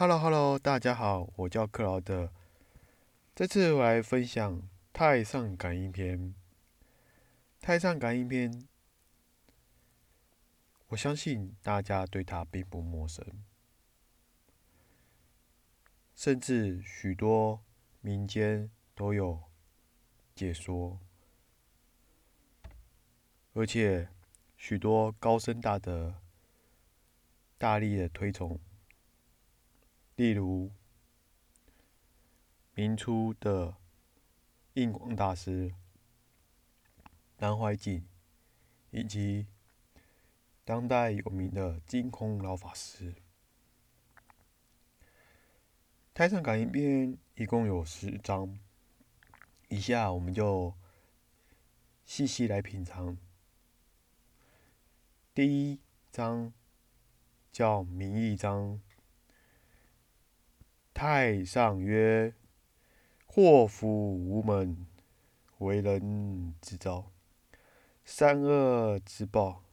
Hello Hello，大家好，我叫克劳德。这次我来分享《太上感应篇》。《太上感应篇》，我相信大家对它并不陌生，甚至许多民间都有解说，而且许多高僧大德大力的推崇。例如，明初的印光大师南怀瑾，以及当代有名的净空老法师。《太上感应篇》一共有十章，以下我们就细细来品尝。第一章叫名义章。太上曰：“祸福无门，为人之招；善恶之报，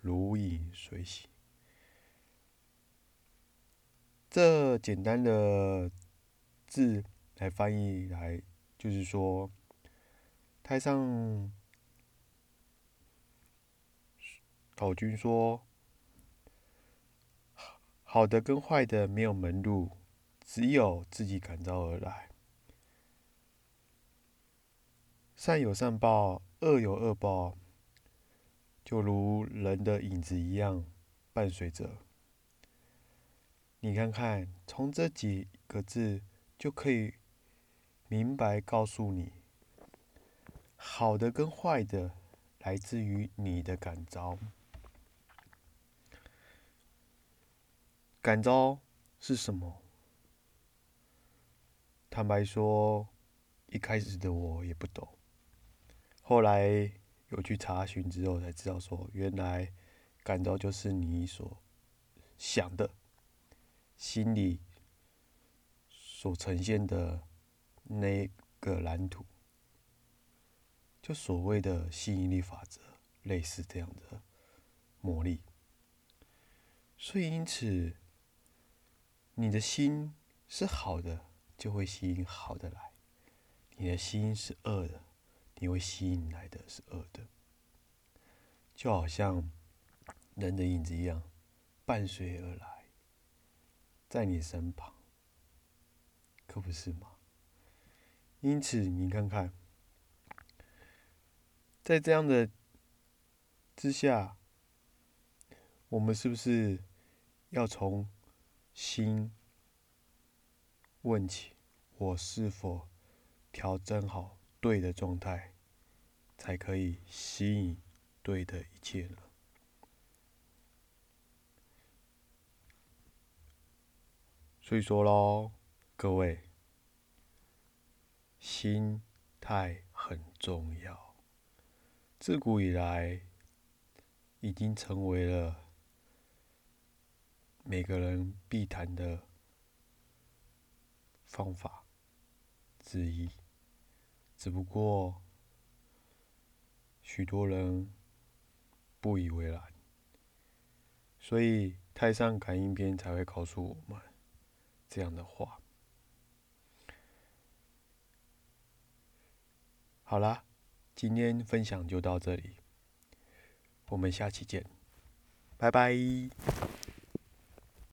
如影随形。”这简单的字来翻译来，就是说，太上老君说：“好的跟坏的没有门路。”只有自己感召而来，善有善报，恶有恶报，就如人的影子一样伴随着。你看看，从这几个字就可以明白告诉你，好的跟坏的来自于你的感召。感召是什么？坦白说，一开始的我也不懂，后来有去查询之后才知道，说原来感召就是你所想的，心里所呈现的那个蓝图，就所谓的吸引力法则，类似这样的魔力。所以因此，你的心是好的。就会吸引好的来。你的心是恶的，你会吸引来的是恶的。就好像人的影子一样，伴随而来，在你身旁，可不是吗？因此，你看看，在这样的之下，我们是不是要从心？问起我是否调整好对的状态，才可以吸引对的一切呢？所以说喽，各位，心态很重要。自古以来，已经成为了每个人必谈的。方法之一，只不过许多人不以为然，所以《太上感应篇》才会告诉我们这样的话。好啦，今天分享就到这里，我们下期见，拜拜。